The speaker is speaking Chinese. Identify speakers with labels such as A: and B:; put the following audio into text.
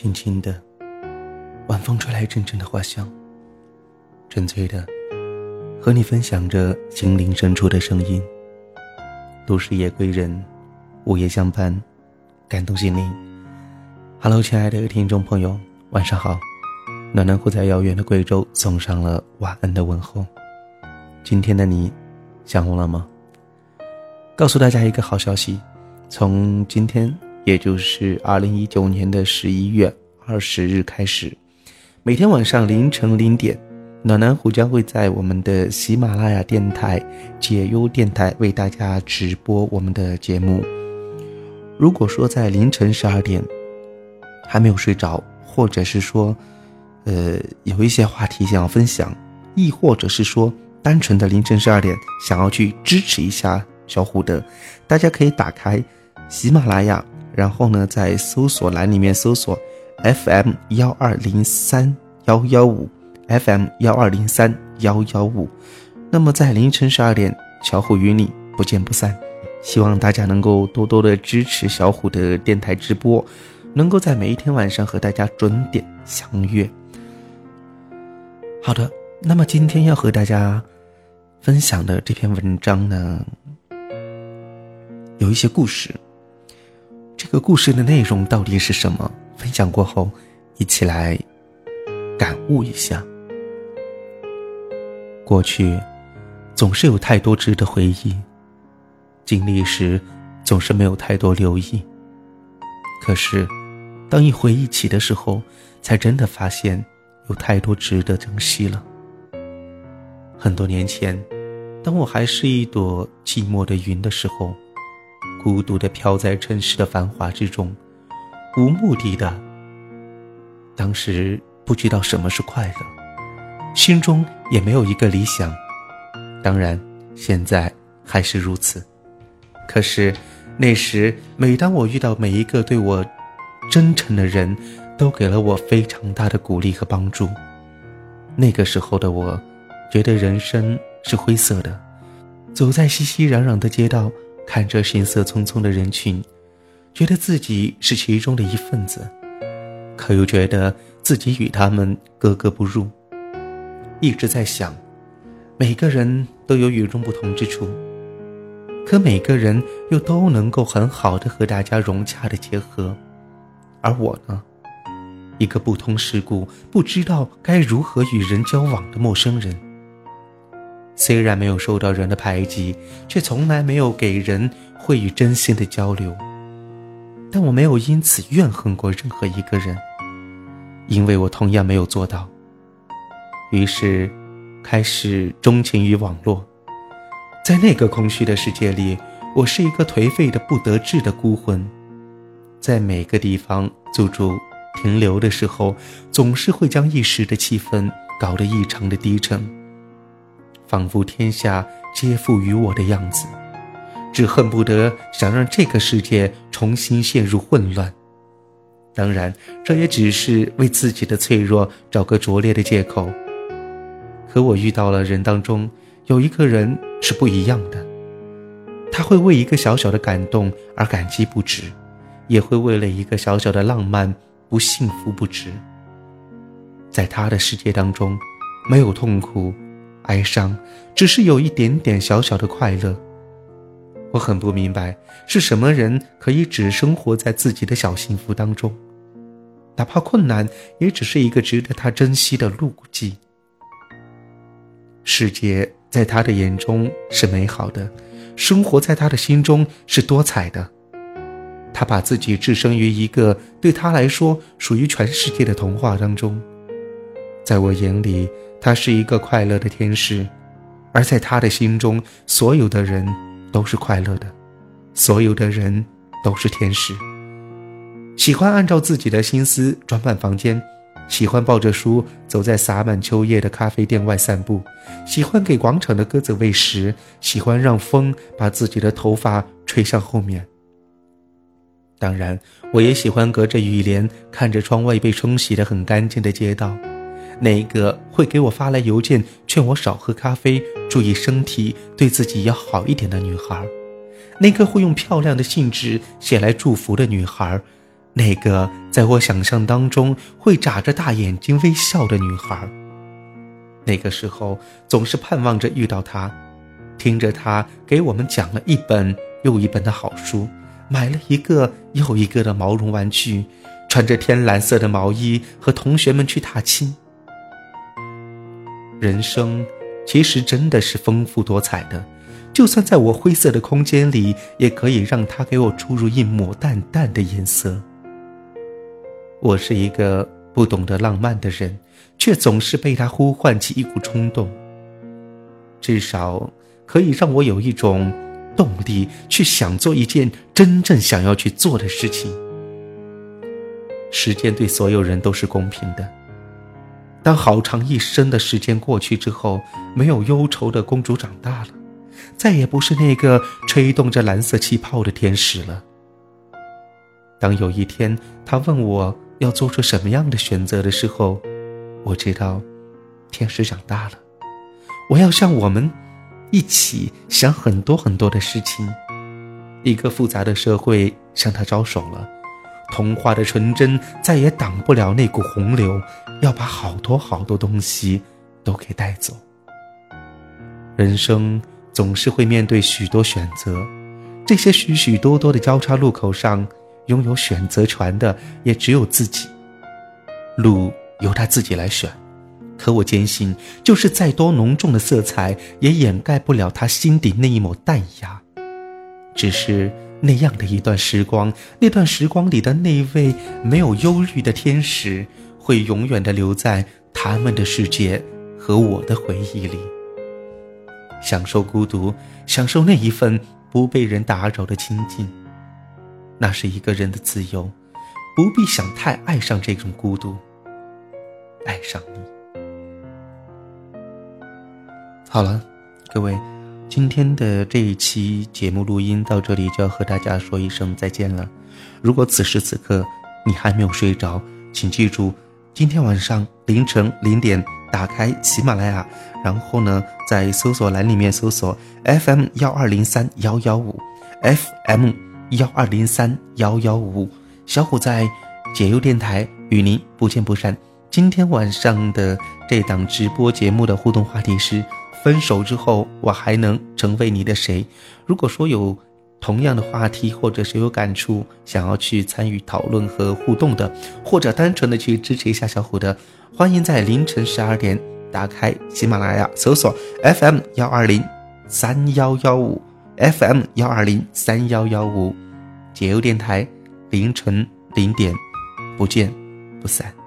A: 轻轻的，晚风吹来阵阵的花香。纯粹的，和你分享着心灵深处的声音。都市夜归人，午夜相伴，感动心灵。Hello，亲爱的听众朋友，晚上好。暖暖虎在遥远的贵州送上了晚安的问候。今天的你，想我了吗？告诉大家一个好消息，从今天，也就是二零一九年的十一月二十日开始，每天晚上凌晨零点。暖男虎将会在我们的喜马拉雅电台、解忧电台为大家直播我们的节目。如果说在凌晨十二点还没有睡着，或者是说，呃，有一些话题想要分享，亦或者是说单纯的凌晨十二点想要去支持一下小虎的，大家可以打开喜马拉雅，然后呢，在搜索栏里面搜索 FM 幺二零三幺幺五。FM 幺二零三幺幺五，那么在凌晨十二点，小虎与你不见不散。希望大家能够多多的支持小虎的电台直播，能够在每一天晚上和大家准点相约。好的，那么今天要和大家分享的这篇文章呢，有一些故事。这个故事的内容到底是什么？分享过后，一起来感悟一下。过去，总是有太多值得回忆；经历时，总是没有太多留意。可是，当一回忆起的时候，才真的发现有太多值得珍惜了。很多年前，当我还是一朵寂寞的云的时候，孤独的飘在城市的繁华之中，无目的的。当时不知道什么是快乐。心中也没有一个理想，当然，现在还是如此。可是，那时每当我遇到每一个对我真诚的人，都给了我非常大的鼓励和帮助。那个时候的我，觉得人生是灰色的，走在熙熙攘攘的街道，看着行色匆匆的人群，觉得自己是其中的一份子，可又觉得自己与他们格格不入。一直在想，每个人都有与众不同之处，可每个人又都能够很好的和大家融洽的结合，而我呢，一个不通世故、不知道该如何与人交往的陌生人。虽然没有受到人的排挤，却从来没有给人会与真心的交流，但我没有因此怨恨过任何一个人，因为我同样没有做到。于是，开始钟情于网络。在那个空虚的世界里，我是一个颓废的不得志的孤魂。在每个地方租住、停留的时候，总是会将一时的气氛搞得异常的低沉，仿佛天下皆赋予我的样子，只恨不得想让这个世界重新陷入混乱。当然，这也只是为自己的脆弱找个拙劣的借口。可我遇到了人当中有一个人是不一样的，他会为一个小小的感动而感激不止，也会为了一个小小的浪漫不幸福不止。在他的世界当中，没有痛苦、哀伤，只是有一点点小小的快乐。我很不明白，是什么人可以只生活在自己的小幸福当中，哪怕困难，也只是一个值得他珍惜的路迹。世界在他的眼中是美好的，生活在他的心中是多彩的。他把自己置身于一个对他来说属于全世界的童话当中。在我眼里，他是一个快乐的天使，而在他的心中，所有的人都是快乐的，所有的人都是天使。喜欢按照自己的心思装扮房间。喜欢抱着书走在洒满秋叶的咖啡店外散步，喜欢给广场的鸽子喂食，喜欢让风把自己的头发吹向后面。当然，我也喜欢隔着雨帘看着窗外被冲洗得很干净的街道，那个会给我发来邮件劝我少喝咖啡、注意身体、对自己要好一点的女孩，那个会用漂亮的信纸写来祝福的女孩。那个在我想象当中会眨着大眼睛微笑的女孩。那个时候总是盼望着遇到她，听着她给我们讲了一本又一本的好书，买了一个又一个的毛绒玩具，穿着天蓝色的毛衣和同学们去踏青。人生其实真的是丰富多彩的。就算在我灰色的空间里，也可以让他给我注入一抹淡淡的颜色。我是一个不懂得浪漫的人，却总是被他呼唤起一股冲动。至少可以让我有一种动力去想做一件真正想要去做的事情。时间对所有人都是公平的。当好长一生的时间过去之后，没有忧愁的公主长大了。再也不是那个吹动着蓝色气泡的天使了。当有一天他问我要做出什么样的选择的时候，我知道，天使长大了。我要向我们一起想很多很多的事情。一个复杂的社会向他招手了，童话的纯真再也挡不了那股洪流，要把好多好多东西都给带走。人生。总是会面对许多选择，这些许许多多的交叉路口上，拥有选择权的也只有自己。路由他自己来选，可我坚信，就是再多浓重的色彩，也掩盖不了他心底那一抹淡雅。只是那样的一段时光，那段时光里的那位没有忧虑的天使，会永远的留在他们的世界和我的回忆里。享受孤独，享受那一份不被人打扰的清静，那是一个人的自由，不必想太爱上这种孤独，爱上你。好了，各位，今天的这一期节目录音到这里就要和大家说一声再见了。如果此时此刻你还没有睡着，请记住，今天晚上凌晨零点。打开喜马拉雅，然后呢，在搜索栏里面搜索 FM 幺二零三幺幺五，FM 幺二零三幺幺五，小虎在解忧电台与您不见不散。今天晚上的这档直播节目的互动话题是：分手之后，我还能成为你的谁？如果说有。同样的话题，或者是有感触，想要去参与讨论和互动的，或者单纯的去支持一下小虎的，欢迎在凌晨十二点打开喜马拉雅，搜索 FM 幺二零三幺幺五，FM 幺二零三幺幺五，解忧电台，凌晨零点，不见不散。